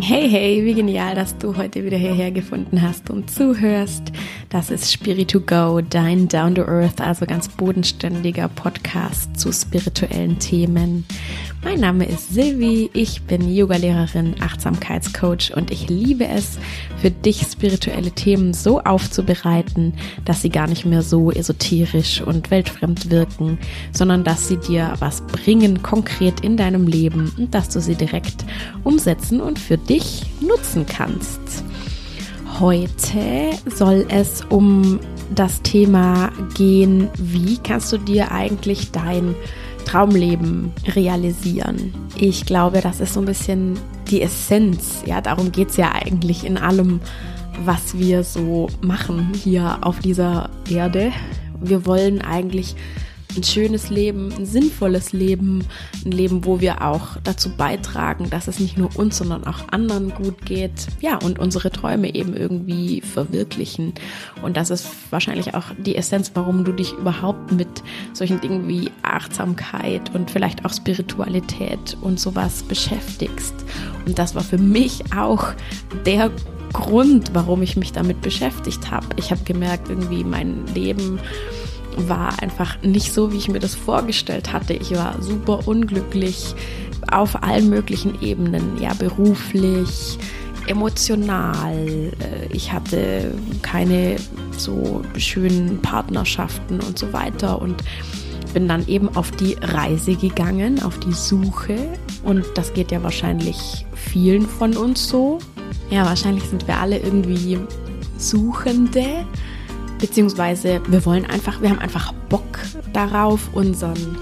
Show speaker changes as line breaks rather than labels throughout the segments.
Hey, hey, wie genial, dass du heute wieder hierher gefunden hast und zuhörst. Das ist Spirit to Go, dein Down to Earth, also ganz bodenständiger Podcast zu spirituellen Themen. Mein Name ist Silvi, ich bin Yogalehrerin, Achtsamkeitscoach und ich liebe es, für dich spirituelle Themen so aufzubereiten, dass sie gar nicht mehr so esoterisch und weltfremd wirken, sondern dass sie dir was bringen, konkret in deinem Leben und dass du sie direkt umsetzen und für dich nutzen kannst. Heute soll es um das Thema gehen, wie kannst du dir eigentlich dein Traumleben realisieren. Ich glaube, das ist so ein bisschen die Essenz. Ja, darum geht es ja eigentlich in allem, was wir so machen hier auf dieser Erde. Wir wollen eigentlich ein schönes Leben, ein sinnvolles Leben, ein Leben, wo wir auch dazu beitragen, dass es nicht nur uns, sondern auch anderen gut geht. Ja, und unsere Träume eben irgendwie verwirklichen. Und das ist wahrscheinlich auch die Essenz, warum du dich überhaupt mit solchen Dingen wie Achtsamkeit und vielleicht auch Spiritualität und sowas beschäftigst. Und das war für mich auch der Grund, warum ich mich damit beschäftigt habe. Ich habe gemerkt, irgendwie mein Leben war einfach nicht so, wie ich mir das vorgestellt hatte. Ich war super unglücklich auf allen möglichen Ebenen, ja, beruflich, emotional. Äh, ich hatte keine so schönen Partnerschaften und so weiter und bin dann eben auf die Reise gegangen, auf die Suche und das geht ja wahrscheinlich vielen von uns so. Ja, wahrscheinlich sind wir alle irgendwie Suchende beziehungsweise wir wollen einfach, wir haben einfach Bock darauf, unseren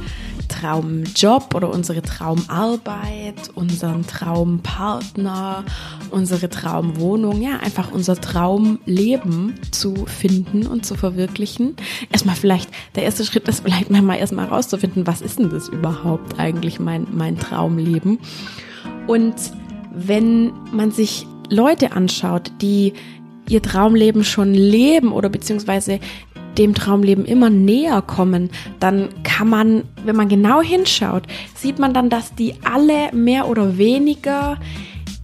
Traumjob oder unsere Traumarbeit, unseren Traumpartner, unsere Traumwohnung, ja, einfach unser Traumleben zu finden und zu verwirklichen. Erstmal vielleicht, der erste Schritt ist vielleicht mal erstmal rauszufinden, was ist denn das überhaupt eigentlich mein, mein Traumleben? Und wenn man sich Leute anschaut, die ihr Traumleben schon leben oder beziehungsweise dem Traumleben immer näher kommen, dann kann man, wenn man genau hinschaut, sieht man dann, dass die alle mehr oder weniger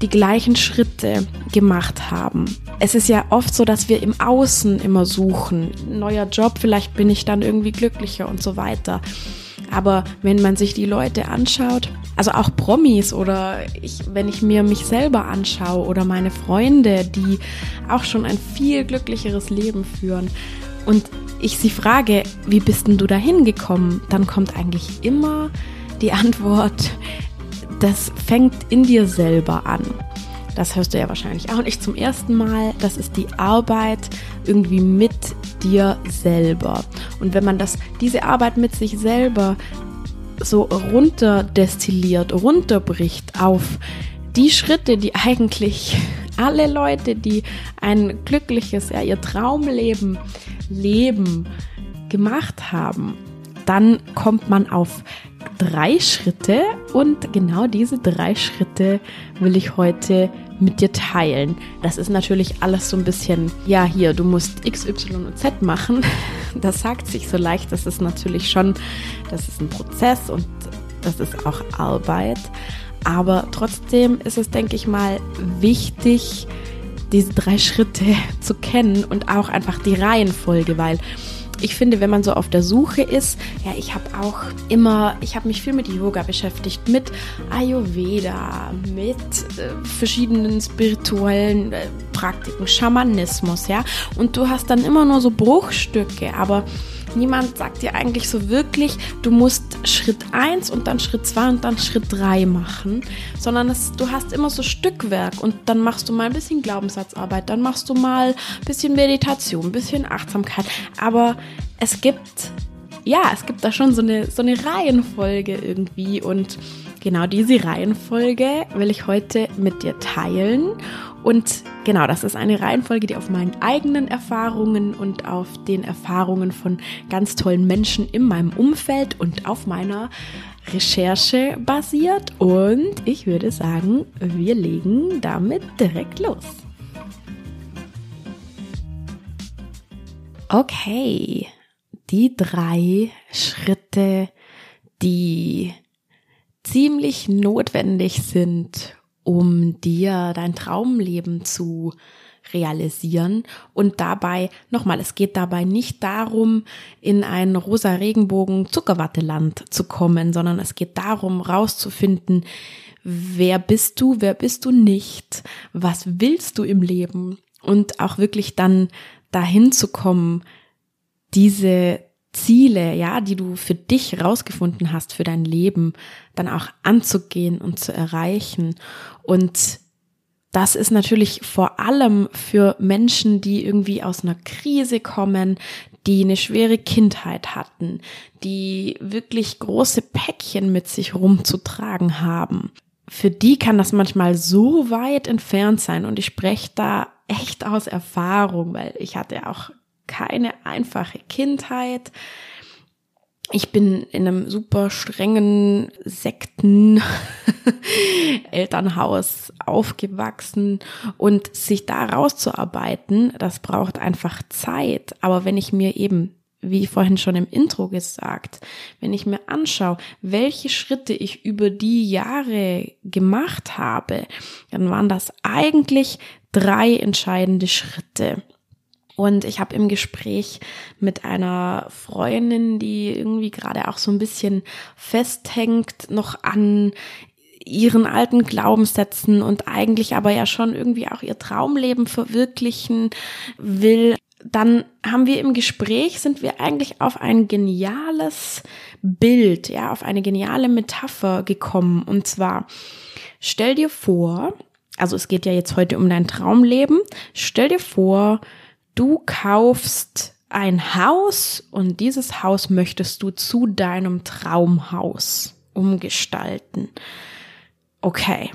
die gleichen Schritte gemacht haben. Es ist ja oft so, dass wir im Außen immer suchen. Neuer Job, vielleicht bin ich dann irgendwie glücklicher und so weiter. Aber wenn man sich die Leute anschaut, also auch Promis oder ich, wenn ich mir mich selber anschaue oder meine Freunde, die auch schon ein viel glücklicheres Leben führen und ich sie frage, wie bist denn du da hingekommen, dann kommt eigentlich immer die Antwort, das fängt in dir selber an. Das hörst du ja wahrscheinlich auch nicht zum ersten Mal. Das ist die Arbeit irgendwie mit dir selber. Und wenn man das, diese Arbeit mit sich selber so runterdestilliert, runterbricht auf die Schritte, die eigentlich alle Leute, die ein glückliches, ja, ihr Traumleben leben, gemacht haben, dann kommt man auf drei Schritte und genau diese drei Schritte will ich heute mit dir teilen. Das ist natürlich alles so ein bisschen, ja, hier, du musst X, Y und Z machen. Das sagt sich so leicht, das ist natürlich schon, das ist ein Prozess und das ist auch Arbeit. Aber trotzdem ist es, denke ich mal, wichtig, diese drei Schritte zu kennen und auch einfach die Reihenfolge, weil ich finde, wenn man so auf der Suche ist, ja, ich habe auch immer, ich habe mich viel mit Yoga beschäftigt, mit Ayurveda, mit äh, verschiedenen spirituellen äh, Praktiken, Schamanismus, ja. Und du hast dann immer nur so Bruchstücke, aber niemand sagt dir eigentlich so wirklich, du musst Schritt 1 und dann Schritt 2 und dann Schritt 3 machen, sondern es, du hast immer so Stückwerk und dann machst du mal ein bisschen Glaubenssatzarbeit, dann machst du mal ein bisschen Meditation, ein bisschen Achtsamkeit, aber es gibt, ja, es gibt da schon so eine, so eine Reihenfolge irgendwie und genau diese Reihenfolge will ich heute mit dir teilen und genau, das ist eine Reihenfolge, die auf meinen eigenen Erfahrungen und auf den Erfahrungen von ganz tollen Menschen in meinem Umfeld und auf meiner Recherche basiert. Und ich würde sagen, wir legen damit direkt los. Okay, die drei Schritte, die ziemlich notwendig sind, um dir dein Traumleben zu realisieren. Und dabei, nochmal, es geht dabei nicht darum, in ein rosa Regenbogen Zuckerwatteland zu kommen, sondern es geht darum, rauszufinden, wer bist du, wer bist du nicht, was willst du im Leben? Und auch wirklich dann dahin zu kommen, diese Ziele, ja, die du für dich rausgefunden hast, für dein Leben, dann auch anzugehen und zu erreichen. Und das ist natürlich vor allem für Menschen, die irgendwie aus einer Krise kommen, die eine schwere Kindheit hatten, die wirklich große Päckchen mit sich rumzutragen haben. Für die kann das manchmal so weit entfernt sein und ich spreche da echt aus Erfahrung, weil ich hatte auch keine einfache Kindheit. Ich bin in einem super strengen Sekten Elternhaus aufgewachsen und sich da rauszuarbeiten, das braucht einfach Zeit. Aber wenn ich mir eben wie vorhin schon im Intro gesagt, wenn ich mir anschaue, welche Schritte ich über die Jahre gemacht habe, dann waren das eigentlich drei entscheidende Schritte. Und ich habe im Gespräch mit einer Freundin, die irgendwie gerade auch so ein bisschen festhängt, noch an ihren alten Glaubenssätzen und eigentlich aber ja schon irgendwie auch ihr Traumleben verwirklichen will, dann haben wir im Gespräch, sind wir eigentlich auf ein geniales Bild, ja, auf eine geniale Metapher gekommen. Und zwar, stell dir vor, also es geht ja jetzt heute um dein Traumleben, stell dir vor, Du kaufst ein Haus und dieses Haus möchtest du zu deinem Traumhaus umgestalten. Okay.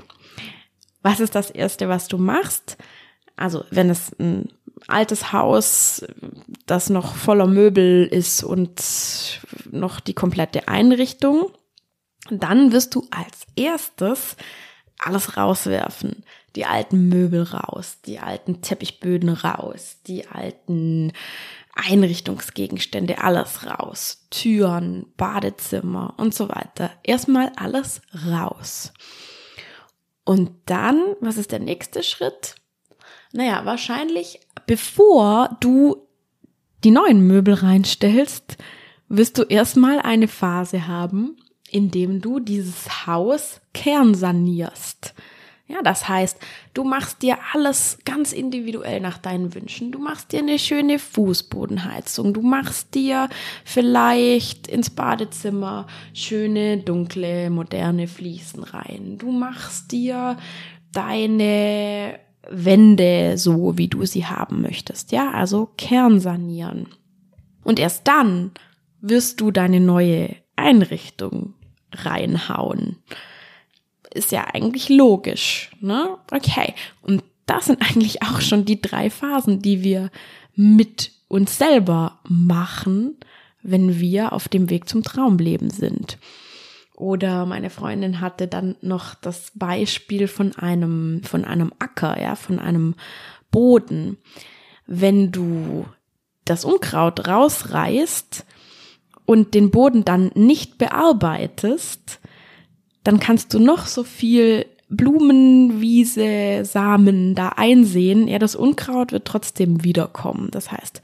Was ist das erste, was du machst? Also, wenn es ein altes Haus, das noch voller Möbel ist und noch die komplette Einrichtung, dann wirst du als erstes alles rauswerfen die alten Möbel raus, die alten Teppichböden raus, die alten Einrichtungsgegenstände, alles raus. Türen, Badezimmer und so weiter. Erstmal alles raus. Und dann, was ist der nächste Schritt? Naja, wahrscheinlich, bevor du die neuen Möbel reinstellst, wirst du erstmal eine Phase haben, in dem du dieses Haus kernsanierst. Ja, das heißt, du machst dir alles ganz individuell nach deinen Wünschen. Du machst dir eine schöne Fußbodenheizung. Du machst dir vielleicht ins Badezimmer schöne, dunkle, moderne Fliesen rein. Du machst dir deine Wände so, wie du sie haben möchtest. Ja, also kernsanieren. Und erst dann wirst du deine neue Einrichtung reinhauen ist ja eigentlich logisch, ne? Okay. Und das sind eigentlich auch schon die drei Phasen, die wir mit uns selber machen, wenn wir auf dem Weg zum Traumleben sind. Oder meine Freundin hatte dann noch das Beispiel von einem, von einem Acker, ja, von einem Boden. Wenn du das Unkraut rausreißt und den Boden dann nicht bearbeitest, dann kannst du noch so viel Blumenwiese, Samen da einsehen. Ja, das Unkraut wird trotzdem wiederkommen. Das heißt,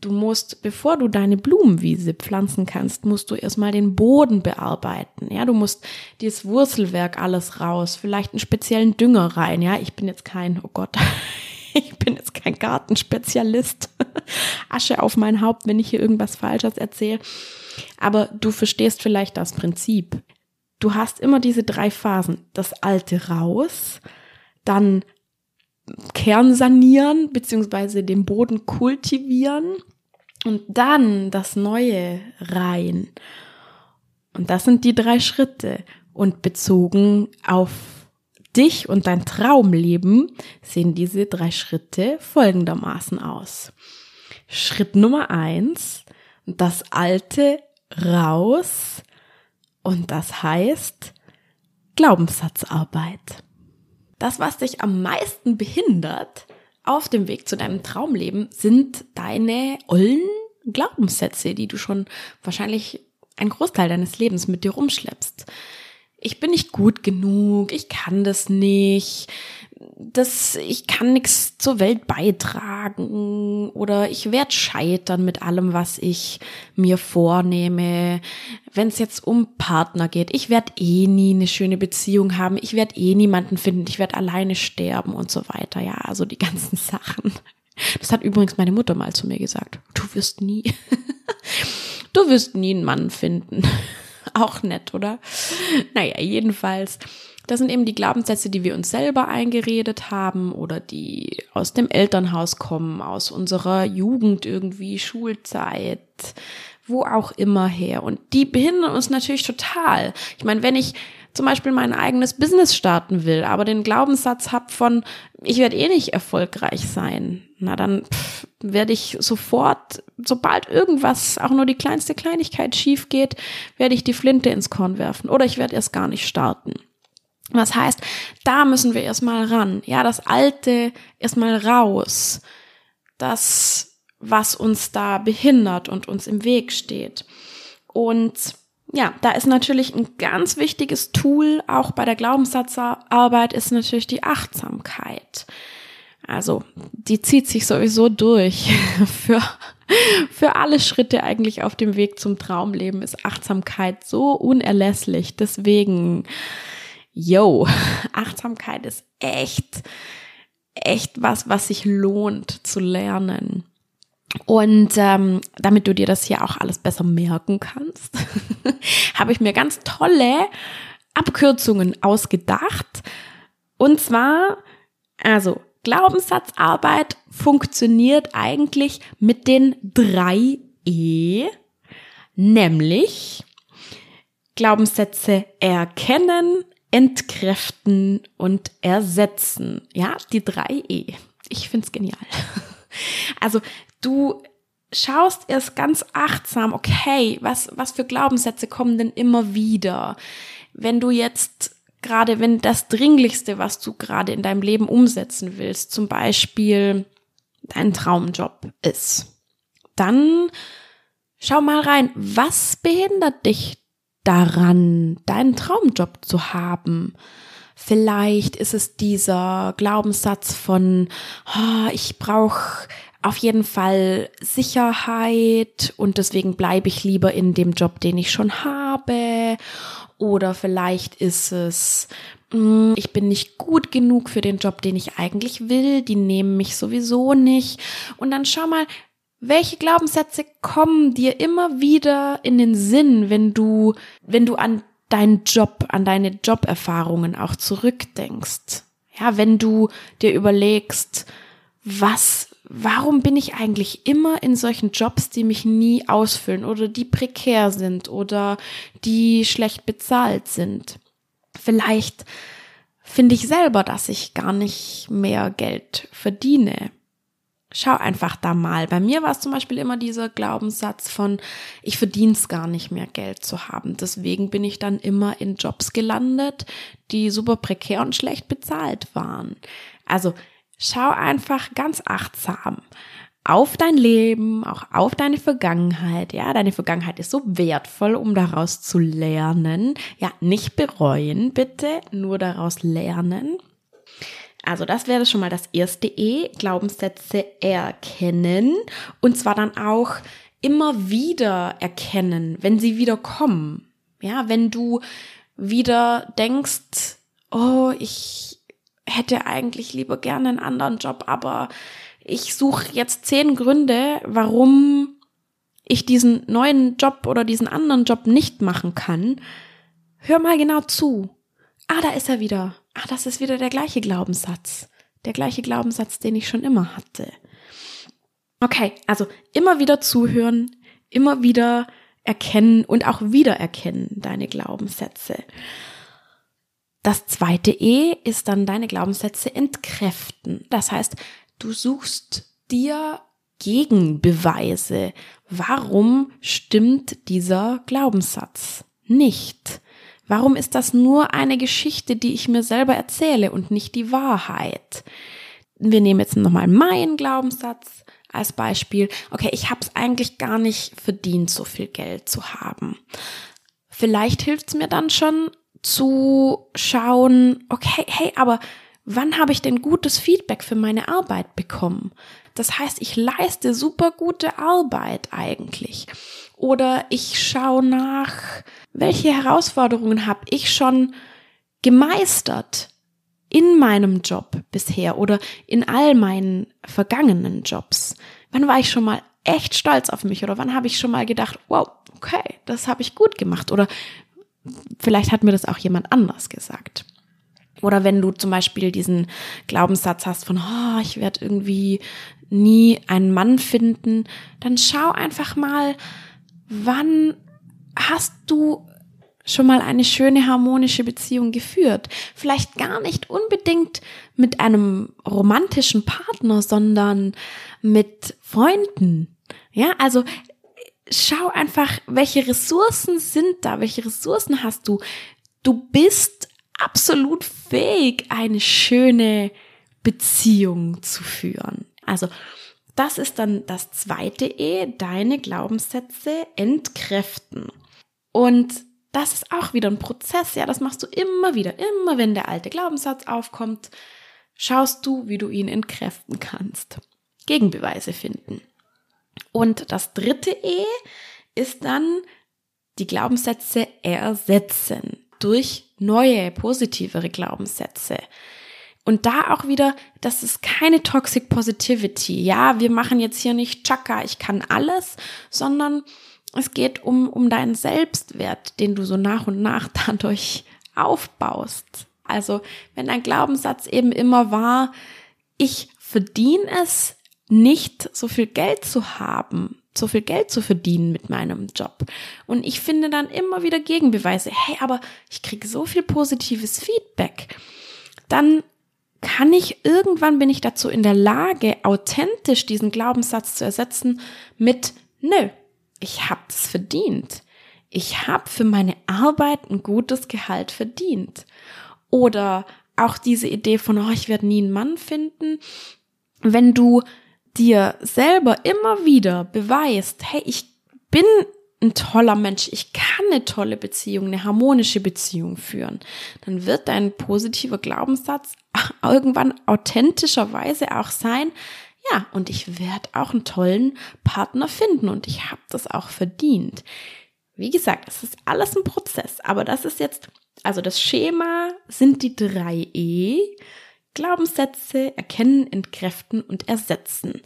du musst, bevor du deine Blumenwiese pflanzen kannst, musst du erstmal den Boden bearbeiten. Ja, du musst dieses Wurzelwerk alles raus, vielleicht einen speziellen Dünger rein. Ja, ich bin jetzt kein, oh Gott, ich bin jetzt kein Gartenspezialist. Asche auf mein Haupt, wenn ich hier irgendwas Falsches erzähle. Aber du verstehst vielleicht das Prinzip du hast immer diese drei Phasen. Das Alte raus, dann Kern sanieren, beziehungsweise den Boden kultivieren und dann das Neue rein. Und das sind die drei Schritte. Und bezogen auf dich und dein Traumleben sehen diese drei Schritte folgendermaßen aus. Schritt Nummer eins, das Alte raus, und das heißt Glaubenssatzarbeit. Das, was dich am meisten behindert auf dem Weg zu deinem Traumleben, sind deine ollen Glaubenssätze, die du schon wahrscheinlich einen Großteil deines Lebens mit dir rumschleppst. ich bin nicht gut genug, ich kann das nicht, das, ich kann nichts zur Welt beitragen oder ich werde scheitern mit allem, was ich mir vornehme. Wenn es jetzt um Partner geht, ich werde eh nie eine schöne Beziehung haben, ich werde eh niemanden finden, ich werde alleine sterben und so weiter. Ja, also die ganzen Sachen. Das hat übrigens meine Mutter mal zu mir gesagt. Du wirst nie, du wirst nie einen Mann finden. Auch nett, oder? Naja, jedenfalls das sind eben die Glaubenssätze, die wir uns selber eingeredet haben oder die aus dem Elternhaus kommen, aus unserer Jugend irgendwie, Schulzeit, wo auch immer her. Und die behindern uns natürlich total. Ich meine, wenn ich zum Beispiel mein eigenes Business starten will, aber den Glaubenssatz habe von, ich werde eh nicht erfolgreich sein, na dann werde ich sofort, sobald irgendwas, auch nur die kleinste Kleinigkeit schief geht, werde ich die Flinte ins Korn werfen oder ich werde erst gar nicht starten. Was heißt, da müssen wir erstmal ran. Ja, das Alte erstmal raus. Das, was uns da behindert und uns im Weg steht. Und ja, da ist natürlich ein ganz wichtiges Tool, auch bei der Glaubenssatzarbeit, ist natürlich die Achtsamkeit. Also, die zieht sich sowieso durch. Für, für alle Schritte eigentlich auf dem Weg zum Traumleben ist Achtsamkeit so unerlässlich. Deswegen, yo, Achtsamkeit ist echt, echt was, was sich lohnt zu lernen. Und ähm, damit du dir das hier auch alles besser merken kannst, habe ich mir ganz tolle Abkürzungen ausgedacht. Und zwar, also Glaubenssatzarbeit funktioniert eigentlich mit den drei E, nämlich Glaubenssätze erkennen, entkräften und ersetzen. Ja, die drei E. Ich find's genial. Also du schaust erst ganz achtsam, okay, was, was für Glaubenssätze kommen denn immer wieder? Wenn du jetzt gerade, wenn das Dringlichste, was du gerade in deinem Leben umsetzen willst, zum Beispiel dein Traumjob ist, dann schau mal rein, was behindert dich daran, deinen Traumjob zu haben. Vielleicht ist es dieser Glaubenssatz von, oh, ich brauche auf jeden Fall Sicherheit und deswegen bleibe ich lieber in dem Job, den ich schon habe. Oder vielleicht ist es, hm, ich bin nicht gut genug für den Job, den ich eigentlich will. Die nehmen mich sowieso nicht. Und dann schau mal, welche Glaubenssätze kommen dir immer wieder in den Sinn, wenn du, wenn du an deinen Job, an deine Joberfahrungen auch zurückdenkst? Ja, wenn du dir überlegst, was, warum bin ich eigentlich immer in solchen Jobs, die mich nie ausfüllen oder die prekär sind oder die schlecht bezahlt sind? Vielleicht finde ich selber, dass ich gar nicht mehr Geld verdiene Schau einfach da mal. Bei mir war es zum Beispiel immer dieser Glaubenssatz von, ich verdiene es gar nicht mehr, Geld zu haben. Deswegen bin ich dann immer in Jobs gelandet, die super prekär und schlecht bezahlt waren. Also schau einfach ganz achtsam auf dein Leben, auch auf deine Vergangenheit. Ja, deine Vergangenheit ist so wertvoll, um daraus zu lernen. Ja, nicht bereuen, bitte, nur daraus lernen. Also das wäre schon mal das erste E, Glaubenssätze erkennen und zwar dann auch immer wieder erkennen, wenn sie wieder kommen. Ja, wenn du wieder denkst, oh, ich hätte eigentlich lieber gerne einen anderen Job, aber ich suche jetzt zehn Gründe, warum ich diesen neuen Job oder diesen anderen Job nicht machen kann. Hör mal genau zu. Ah, da ist er wieder ah, das ist wieder der gleiche Glaubenssatz. Der gleiche Glaubenssatz, den ich schon immer hatte. Okay, also immer wieder zuhören, immer wieder erkennen und auch wiedererkennen deine Glaubenssätze. Das zweite E ist dann deine Glaubenssätze entkräften. Das heißt, du suchst dir Gegenbeweise. Warum stimmt dieser Glaubenssatz nicht? Warum ist das nur eine Geschichte, die ich mir selber erzähle und nicht die Wahrheit? Wir nehmen jetzt nochmal meinen Glaubenssatz als Beispiel. Okay, ich habe es eigentlich gar nicht verdient, so viel Geld zu haben. Vielleicht hilft es mir dann schon zu schauen, okay, hey, aber wann habe ich denn gutes Feedback für meine Arbeit bekommen? Das heißt, ich leiste super gute Arbeit eigentlich. Oder ich schaue nach, welche Herausforderungen habe ich schon gemeistert in meinem Job bisher oder in all meinen vergangenen Jobs? Wann war ich schon mal echt stolz auf mich oder wann habe ich schon mal gedacht, wow, okay, das habe ich gut gemacht oder vielleicht hat mir das auch jemand anders gesagt. Oder wenn du zum Beispiel diesen Glaubenssatz hast von, oh, ich werde irgendwie nie einen Mann finden, dann schau einfach mal, wann hast du schon mal eine schöne harmonische Beziehung geführt. Vielleicht gar nicht unbedingt mit einem romantischen Partner, sondern mit Freunden. Ja, also schau einfach, welche Ressourcen sind da, welche Ressourcen hast du. Du bist absolut fähig, eine schöne Beziehung zu führen. Also, das ist dann das zweite E, deine Glaubenssätze entkräften. Und das ist auch wieder ein Prozess, ja, das machst du immer wieder, immer wenn der alte Glaubenssatz aufkommt, schaust du, wie du ihn entkräften kannst. Gegenbeweise finden. Und das dritte E ist dann die Glaubenssätze ersetzen durch neue, positivere Glaubenssätze. Und da auch wieder, das ist keine Toxic Positivity. Ja, wir machen jetzt hier nicht Chaka, ich kann alles, sondern es geht um, um deinen Selbstwert, den du so nach und nach dadurch aufbaust. Also, wenn dein Glaubenssatz eben immer war, ich verdiene es nicht, so viel Geld zu haben, so viel Geld zu verdienen mit meinem Job. Und ich finde dann immer wieder Gegenbeweise. Hey, aber ich kriege so viel positives Feedback. Dann kann ich irgendwann bin ich dazu in der Lage, authentisch diesen Glaubenssatz zu ersetzen mit nö, ich habe es verdient. Ich habe für meine Arbeit ein gutes Gehalt verdient. Oder auch diese Idee von, oh, ich werde nie einen Mann finden. Wenn du dir selber immer wieder beweist, hey, ich bin ein toller Mensch, ich kann eine tolle Beziehung, eine harmonische Beziehung führen, dann wird dein positiver Glaubenssatz irgendwann authentischerweise auch sein, ja, und ich werde auch einen tollen Partner finden und ich habe das auch verdient. Wie gesagt, es ist alles ein Prozess, aber das ist jetzt, also das Schema sind die drei E. Glaubenssätze erkennen, entkräften und ersetzen.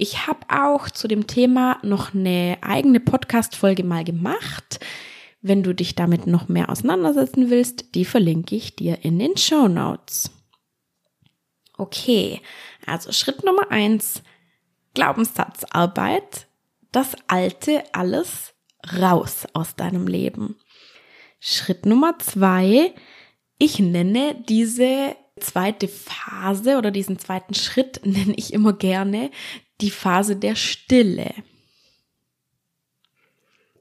Ich habe auch zu dem Thema noch eine eigene Podcast-Folge mal gemacht. Wenn du dich damit noch mehr auseinandersetzen willst, die verlinke ich dir in den Show Notes. Okay, also Schritt Nummer eins, Glaubenssatzarbeit, das Alte alles raus aus deinem Leben. Schritt Nummer zwei, ich nenne diese zweite Phase oder diesen zweiten Schritt nenne ich immer gerne die Phase der Stille.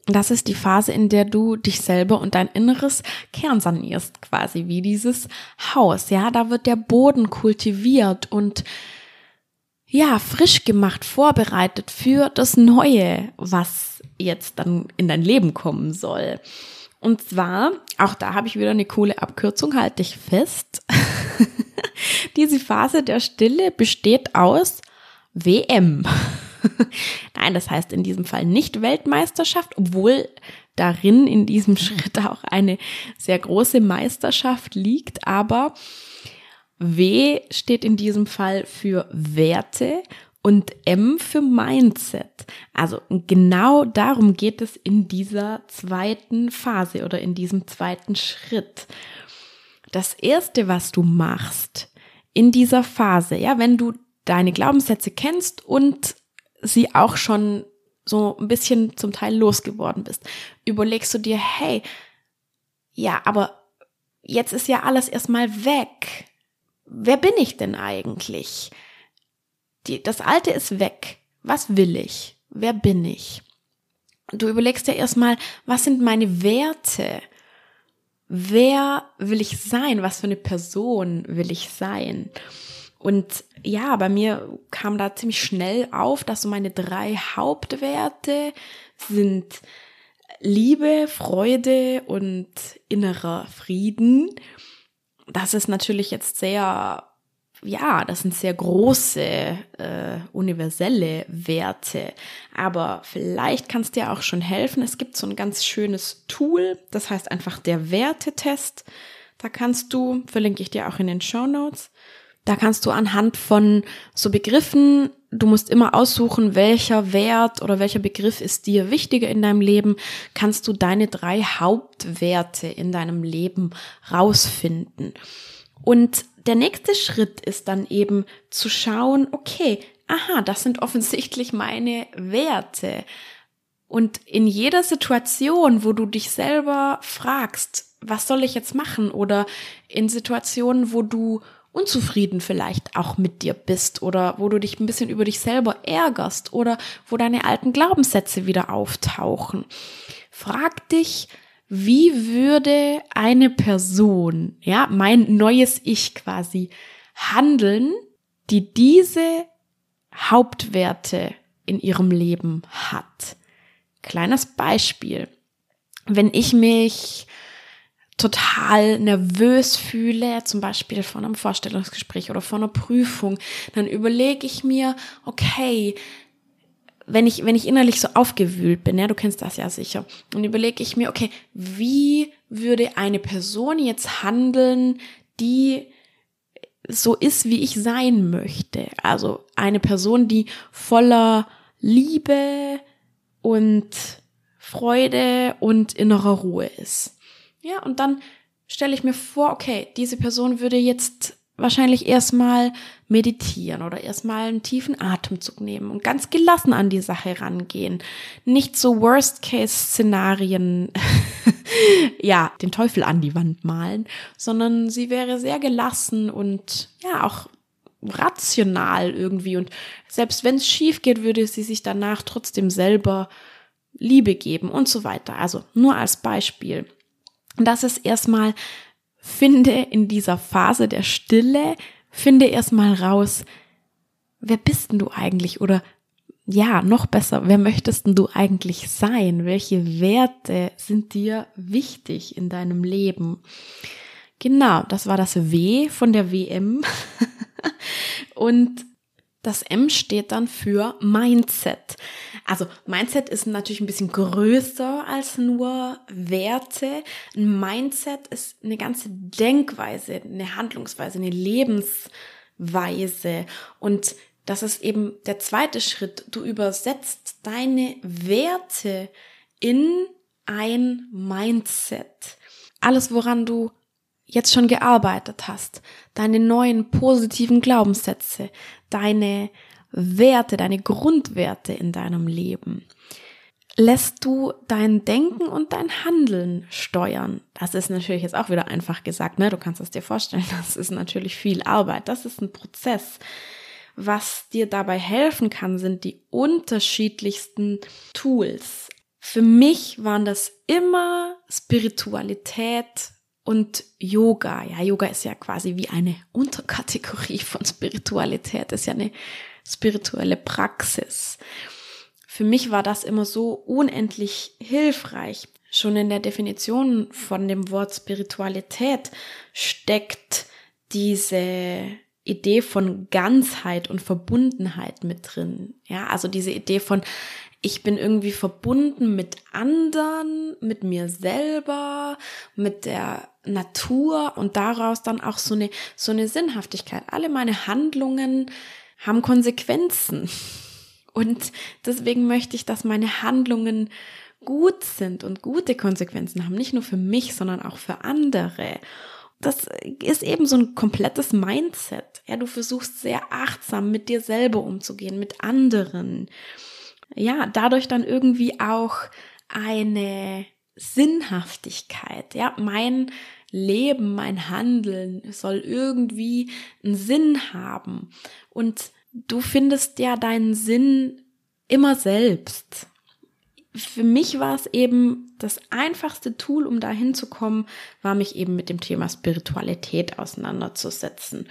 Das ist die Phase, in der du dich selber und dein inneres Kern sanierst, quasi wie dieses Haus. Ja, da wird der Boden kultiviert und ja, frisch gemacht, vorbereitet für das Neue, was jetzt dann in dein Leben kommen soll. Und zwar, auch da habe ich wieder eine coole Abkürzung, halte ich fest. Diese Phase der Stille besteht aus WM. Nein, das heißt in diesem Fall nicht Weltmeisterschaft, obwohl darin in diesem Schritt auch eine sehr große Meisterschaft liegt, aber W steht in diesem Fall für Werte und M für Mindset. Also genau darum geht es in dieser zweiten Phase oder in diesem zweiten Schritt. Das erste, was du machst in dieser Phase, ja, wenn du deine Glaubenssätze kennst und sie auch schon so ein bisschen zum Teil losgeworden bist, überlegst du dir, hey, ja, aber jetzt ist ja alles erstmal weg. Wer bin ich denn eigentlich? Die, das Alte ist weg. Was will ich? Wer bin ich? Du überlegst dir erstmal, was sind meine Werte? Wer will ich sein? Was für eine Person will ich sein? Und ja, bei mir kam da ziemlich schnell auf, dass so meine drei Hauptwerte sind Liebe, Freude und innerer Frieden. Das ist natürlich jetzt sehr, ja, das sind sehr große, äh, universelle Werte. Aber vielleicht kann es dir auch schon helfen. Es gibt so ein ganz schönes Tool, das heißt einfach der Wertetest. Da kannst du, verlinke ich dir auch in den Show Notes, da kannst du anhand von so Begriffen, du musst immer aussuchen, welcher Wert oder welcher Begriff ist dir wichtiger in deinem Leben, kannst du deine drei Hauptwerte in deinem Leben rausfinden. Und der nächste Schritt ist dann eben zu schauen, okay, aha, das sind offensichtlich meine Werte. Und in jeder Situation, wo du dich selber fragst, was soll ich jetzt machen? Oder in Situationen, wo du unzufrieden vielleicht auch mit dir bist oder wo du dich ein bisschen über dich selber ärgerst oder wo deine alten Glaubenssätze wieder auftauchen. Frag dich, wie würde eine Person, ja, mein neues Ich quasi, handeln, die diese Hauptwerte in ihrem Leben hat. Kleines Beispiel. Wenn ich mich total nervös fühle, zum Beispiel vor einem Vorstellungsgespräch oder vor einer Prüfung, dann überlege ich mir, okay, wenn ich, wenn ich innerlich so aufgewühlt bin, ja, du kennst das ja sicher, dann überlege ich mir, okay, wie würde eine Person jetzt handeln, die so ist, wie ich sein möchte? Also eine Person, die voller Liebe und Freude und innerer Ruhe ist. Ja, und dann stelle ich mir vor, okay, diese Person würde jetzt wahrscheinlich erstmal meditieren oder erstmal einen tiefen Atemzug nehmen und ganz gelassen an die Sache rangehen. Nicht so Worst-Case-Szenarien, ja, den Teufel an die Wand malen, sondern sie wäre sehr gelassen und ja, auch rational irgendwie. Und selbst wenn es schief geht, würde sie sich danach trotzdem selber Liebe geben und so weiter. Also nur als Beispiel. Und das ist erstmal, finde in dieser Phase der Stille, finde erstmal raus, wer bist denn du eigentlich oder ja, noch besser, wer möchtest denn du eigentlich sein? Welche Werte sind dir wichtig in deinem Leben? Genau, das war das W von der WM. Und das M steht dann für Mindset. Also Mindset ist natürlich ein bisschen größer als nur Werte. Ein Mindset ist eine ganze Denkweise, eine Handlungsweise, eine Lebensweise. Und das ist eben der zweite Schritt. Du übersetzt deine Werte in ein Mindset. Alles, woran du jetzt schon gearbeitet hast, deine neuen positiven Glaubenssätze, deine Werte, deine Grundwerte in deinem Leben, lässt du dein Denken und dein Handeln steuern. Das ist natürlich jetzt auch wieder einfach gesagt, ne? Du kannst es dir vorstellen, das ist natürlich viel Arbeit. Das ist ein Prozess. Was dir dabei helfen kann, sind die unterschiedlichsten Tools. Für mich waren das immer Spiritualität, und Yoga. Ja, Yoga ist ja quasi wie eine Unterkategorie von Spiritualität, ist ja eine spirituelle Praxis. Für mich war das immer so unendlich hilfreich. Schon in der Definition von dem Wort Spiritualität steckt diese Idee von Ganzheit und Verbundenheit mit drin. Ja, also diese Idee von ich bin irgendwie verbunden mit anderen, mit mir selber, mit der Natur und daraus dann auch so eine, so eine Sinnhaftigkeit. Alle meine Handlungen haben Konsequenzen. Und deswegen möchte ich, dass meine Handlungen gut sind und gute Konsequenzen haben, nicht nur für mich, sondern auch für andere. Das ist eben so ein komplettes Mindset. Ja, du versuchst sehr achtsam mit dir selber umzugehen, mit anderen ja, dadurch dann irgendwie auch eine Sinnhaftigkeit. Ja, mein Leben, mein Handeln soll irgendwie einen Sinn haben. Und du findest ja deinen Sinn immer selbst. Für mich war es eben das einfachste Tool, um dahin zu kommen, war mich eben mit dem Thema Spiritualität auseinanderzusetzen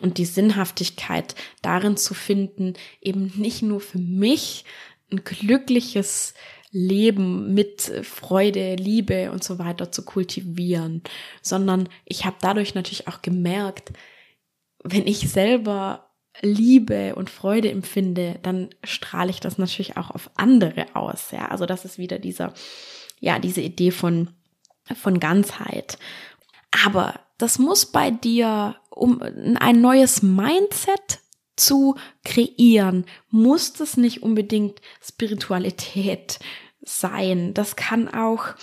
und die Sinnhaftigkeit darin zu finden, eben nicht nur für mich, ein glückliches Leben mit Freude, Liebe und so weiter zu kultivieren, sondern ich habe dadurch natürlich auch gemerkt, wenn ich selber Liebe und Freude empfinde, dann strahle ich das natürlich auch auf andere aus. Ja, also das ist wieder dieser, ja, diese Idee von, von Ganzheit. Aber das muss bei dir, um ein neues Mindset zu kreieren, muss das nicht unbedingt Spiritualität sein. Das kann auch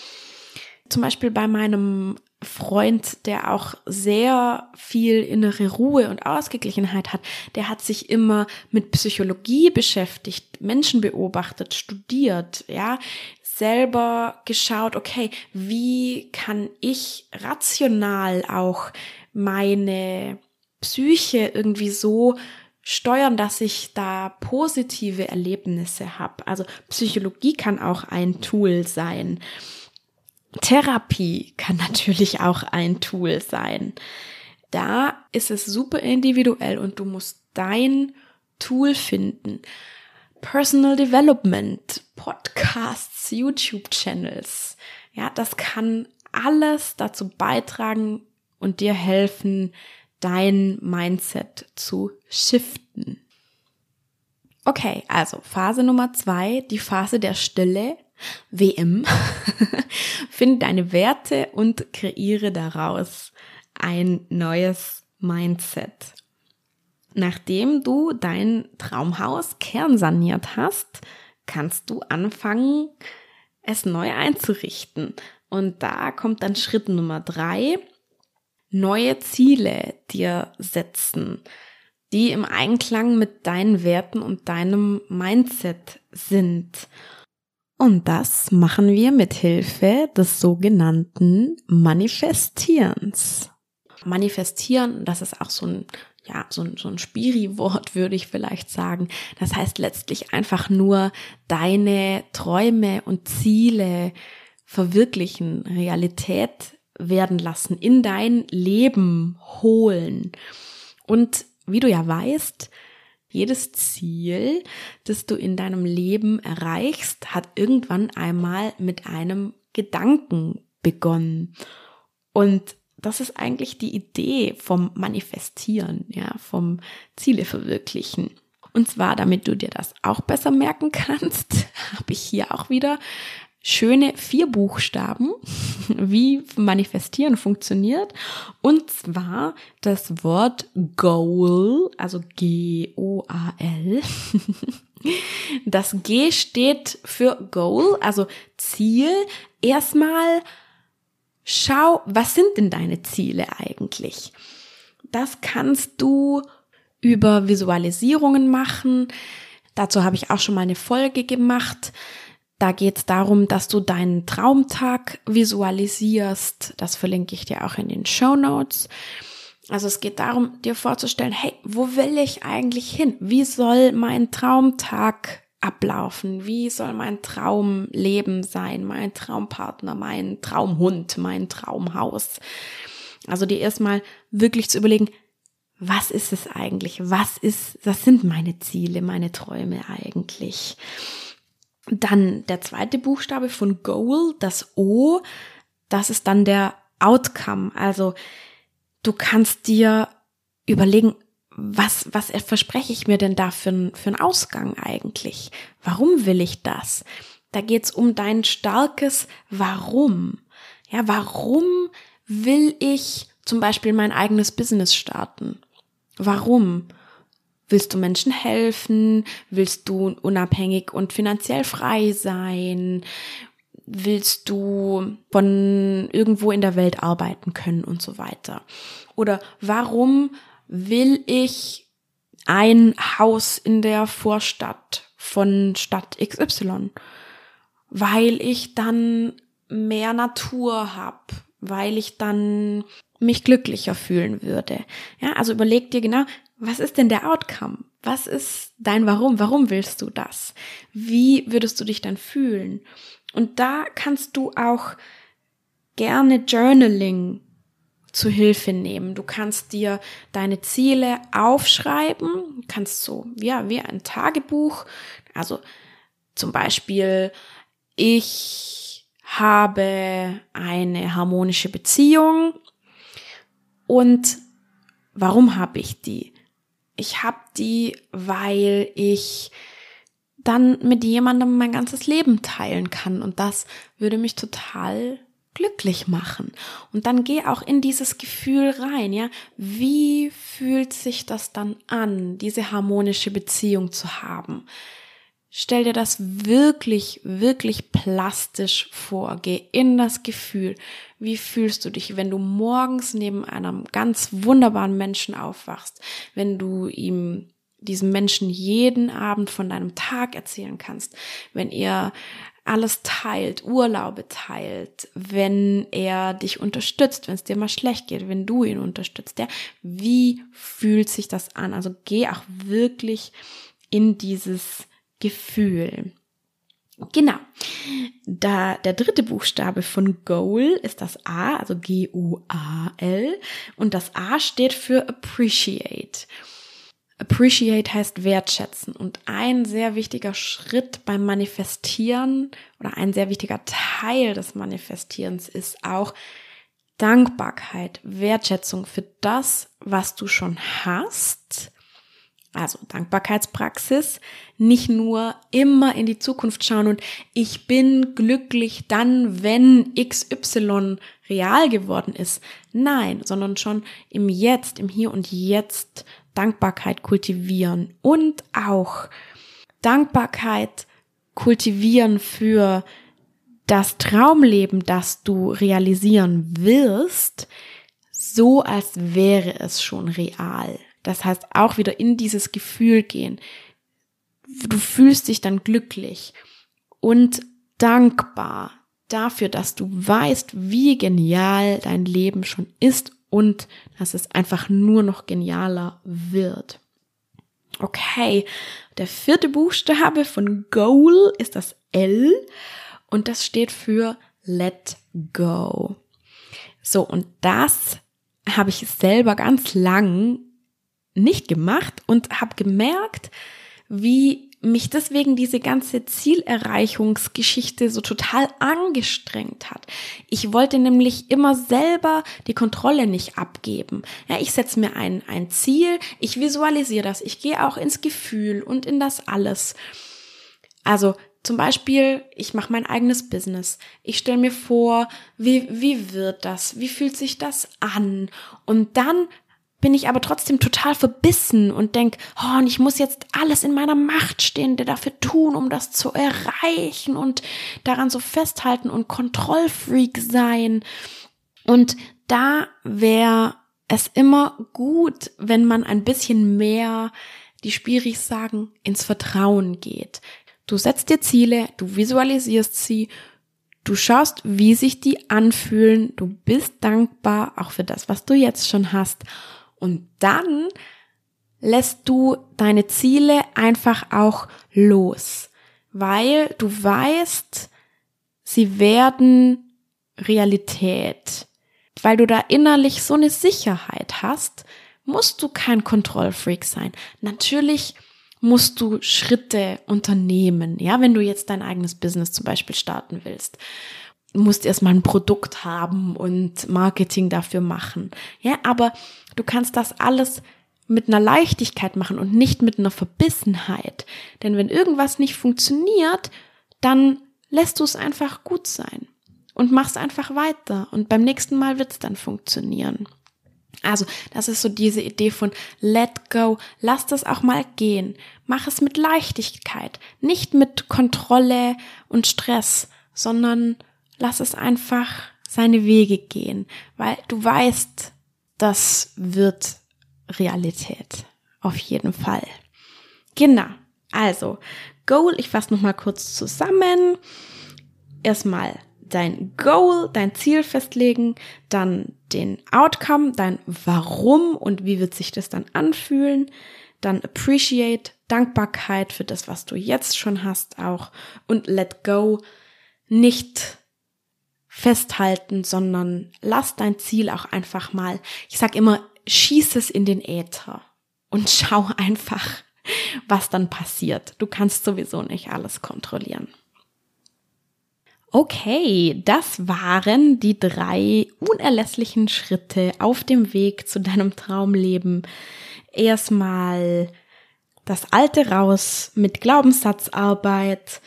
zum Beispiel bei meinem Freund, der auch sehr viel innere Ruhe und Ausgeglichenheit hat, der hat sich immer mit Psychologie beschäftigt, Menschen beobachtet, studiert, ja, selber geschaut, okay, wie kann ich rational auch meine Psyche irgendwie so steuern, dass ich da positive Erlebnisse habe. Also Psychologie kann auch ein Tool sein. Therapie kann natürlich auch ein Tool sein. Da ist es super individuell und du musst dein Tool finden. Personal Development, Podcasts, YouTube-Channels. Ja, das kann alles dazu beitragen und dir helfen, dein Mindset zu shiften. Okay, also Phase Nummer zwei, die Phase der Stille, WM. Finde deine Werte und kreiere daraus ein neues Mindset. Nachdem du dein Traumhaus kernsaniert hast, kannst du anfangen, es neu einzurichten. Und da kommt dann Schritt Nummer drei, neue Ziele dir setzen, die im Einklang mit deinen Werten und deinem Mindset sind. Und das machen wir mit Hilfe des sogenannten Manifestierens. Manifestieren, das ist auch so ein ja, so ein, so ein Spiri-Wort würde ich vielleicht sagen. Das heißt letztlich einfach nur deine Träume und Ziele verwirklichen, Realität werden lassen, in dein Leben holen. Und wie du ja weißt, jedes Ziel, das du in deinem Leben erreichst, hat irgendwann einmal mit einem Gedanken begonnen. Und das ist eigentlich die Idee vom Manifestieren, ja, vom Ziele verwirklichen. Und zwar, damit du dir das auch besser merken kannst, habe ich hier auch wieder schöne vier Buchstaben, wie Manifestieren funktioniert. Und zwar das Wort Goal, also G-O-A-L. Das G steht für Goal, also Ziel. Erstmal schau, was sind denn deine Ziele eigentlich? Das kannst du über Visualisierungen machen. Dazu habe ich auch schon mal eine Folge gemacht. Da geht es darum, dass du deinen Traumtag visualisierst. Das verlinke ich dir auch in den Show Notes. Also es geht darum, dir vorzustellen, hey, wo will ich eigentlich hin? Wie soll mein Traumtag ablaufen? Wie soll mein Traumleben sein? Mein Traumpartner, mein Traumhund, mein Traumhaus? Also dir erstmal wirklich zu überlegen, was ist es eigentlich? Was ist, was sind meine Ziele, meine Träume eigentlich? Dann der zweite Buchstabe von Goal, das O, das ist dann der Outcome. Also du kannst dir überlegen, was, was verspreche ich mir denn da für, für einen Ausgang eigentlich? Warum will ich das? Da geht's um dein starkes Warum. Ja, warum will ich zum Beispiel mein eigenes Business starten? Warum? Willst du Menschen helfen? Willst du unabhängig und finanziell frei sein? Willst du von irgendwo in der Welt arbeiten können und so weiter? Oder warum will ich ein Haus in der Vorstadt von Stadt XY? Weil ich dann mehr Natur hab, weil ich dann mich glücklicher fühlen würde. Ja, also überleg dir genau, was ist denn der Outcome? Was ist dein Warum? Warum willst du das? Wie würdest du dich dann fühlen? Und da kannst du auch gerne Journaling zu Hilfe nehmen. Du kannst dir deine Ziele aufschreiben, kannst so, ja, wie ein Tagebuch, also zum Beispiel, ich habe eine harmonische Beziehung und warum habe ich die? Ich habe die, weil ich dann mit jemandem mein ganzes Leben teilen kann und das würde mich total glücklich machen. Und dann geh auch in dieses Gefühl rein, ja. Wie fühlt sich das dann an, diese harmonische Beziehung zu haben? Stell dir das wirklich, wirklich plastisch vor. Geh in das Gefühl. Wie fühlst du dich, wenn du morgens neben einem ganz wunderbaren Menschen aufwachst, wenn du ihm diesem Menschen jeden Abend von deinem Tag erzählen kannst, wenn ihr alles teilt, Urlaube teilt, wenn er dich unterstützt, wenn es dir mal schlecht geht, wenn du ihn unterstützt, ja, wie fühlt sich das an? Also geh auch wirklich in dieses Gefühl. Genau. Da, der dritte Buchstabe von Goal ist das A, also G-U-A-L. Und das A steht für Appreciate. Appreciate heißt wertschätzen. Und ein sehr wichtiger Schritt beim Manifestieren oder ein sehr wichtiger Teil des Manifestierens ist auch Dankbarkeit, Wertschätzung für das, was du schon hast. Also Dankbarkeitspraxis, nicht nur immer in die Zukunft schauen und ich bin glücklich dann, wenn XY real geworden ist. Nein, sondern schon im Jetzt, im Hier und Jetzt Dankbarkeit kultivieren und auch Dankbarkeit kultivieren für das Traumleben, das du realisieren wirst, so als wäre es schon real. Das heißt, auch wieder in dieses Gefühl gehen. Du fühlst dich dann glücklich und dankbar dafür, dass du weißt, wie genial dein Leben schon ist und dass es einfach nur noch genialer wird. Okay, der vierte Buchstabe von Goal ist das L und das steht für Let Go. So, und das habe ich selber ganz lang nicht gemacht und habe gemerkt, wie mich deswegen diese ganze Zielerreichungsgeschichte so total angestrengt hat. Ich wollte nämlich immer selber die Kontrolle nicht abgeben. Ja, ich setze mir ein, ein Ziel, ich visualisiere das, ich gehe auch ins Gefühl und in das alles. Also zum Beispiel, ich mache mein eigenes Business. Ich stelle mir vor, wie, wie wird das? Wie fühlt sich das an? Und dann bin ich aber trotzdem total verbissen und denk, oh, und ich muss jetzt alles in meiner Macht Stehende dafür tun, um das zu erreichen und daran so festhalten und Kontrollfreak sein. Und da wäre es immer gut, wenn man ein bisschen mehr, die Spiris sagen, ins Vertrauen geht. Du setzt dir Ziele, du visualisierst sie, du schaust, wie sich die anfühlen, du bist dankbar auch für das, was du jetzt schon hast und dann lässt du deine Ziele einfach auch los, weil du weißt, sie werden Realität. Weil du da innerlich so eine Sicherheit hast, musst du kein Kontrollfreak sein. Natürlich musst du Schritte unternehmen. Ja, wenn du jetzt dein eigenes Business zum Beispiel starten willst, musst erstmal ein Produkt haben und Marketing dafür machen. Ja, aber Du kannst das alles mit einer Leichtigkeit machen und nicht mit einer Verbissenheit. Denn wenn irgendwas nicht funktioniert, dann lässt du es einfach gut sein und machst einfach weiter und beim nächsten Mal wird es dann funktionieren. Also, das ist so diese Idee von let go, lass das auch mal gehen. Mach es mit Leichtigkeit, nicht mit Kontrolle und Stress, sondern lass es einfach seine Wege gehen, weil du weißt, das wird Realität. Auf jeden Fall. Genau. Also, Goal, ich fasse nochmal kurz zusammen. Erstmal dein Goal, dein Ziel festlegen, dann den Outcome, dein Warum und wie wird sich das dann anfühlen, dann Appreciate, Dankbarkeit für das, was du jetzt schon hast auch und Let Go, nicht festhalten, sondern lass dein Ziel auch einfach mal, ich sag immer, schieß es in den Äther und schau einfach, was dann passiert. Du kannst sowieso nicht alles kontrollieren. Okay, das waren die drei unerlässlichen Schritte auf dem Weg zu deinem Traumleben. Erstmal das Alte raus mit Glaubenssatzarbeit,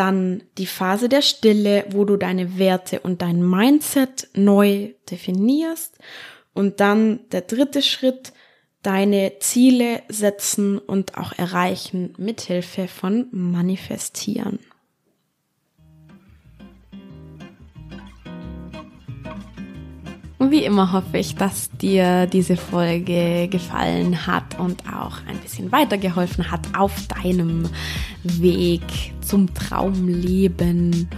dann die Phase der Stille, wo du deine Werte und dein Mindset neu definierst und dann der dritte Schritt, deine Ziele setzen und auch erreichen mithilfe von Manifestieren. Und wie immer hoffe ich, dass dir diese Folge gefallen hat und auch ein bisschen weitergeholfen hat auf deinem Weg zum Traumleben.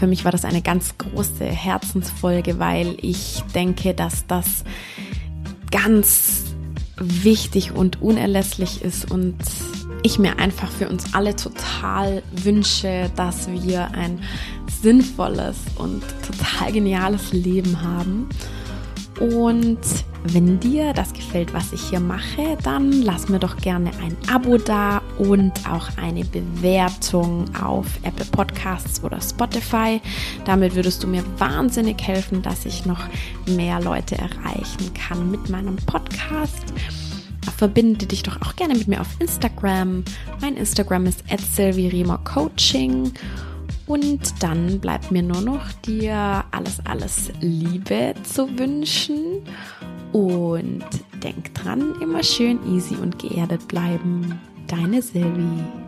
Für mich war das eine ganz große Herzensfolge, weil ich denke, dass das ganz wichtig und unerlässlich ist und ich mir einfach für uns alle total wünsche, dass wir ein sinnvolles und total geniales Leben haben. Und wenn dir das gefällt, was ich hier mache, dann lass mir doch gerne ein Abo da und auch eine Bewertung auf Apple Podcasts oder Spotify. Damit würdest du mir wahnsinnig helfen, dass ich noch mehr Leute erreichen kann mit meinem Podcast. Verbinde dich doch auch gerne mit mir auf Instagram. Mein Instagram ist Coaching. Und dann bleibt mir nur noch dir alles, alles Liebe zu wünschen. Und denk dran, immer schön easy und geerdet bleiben. Deine Silvi.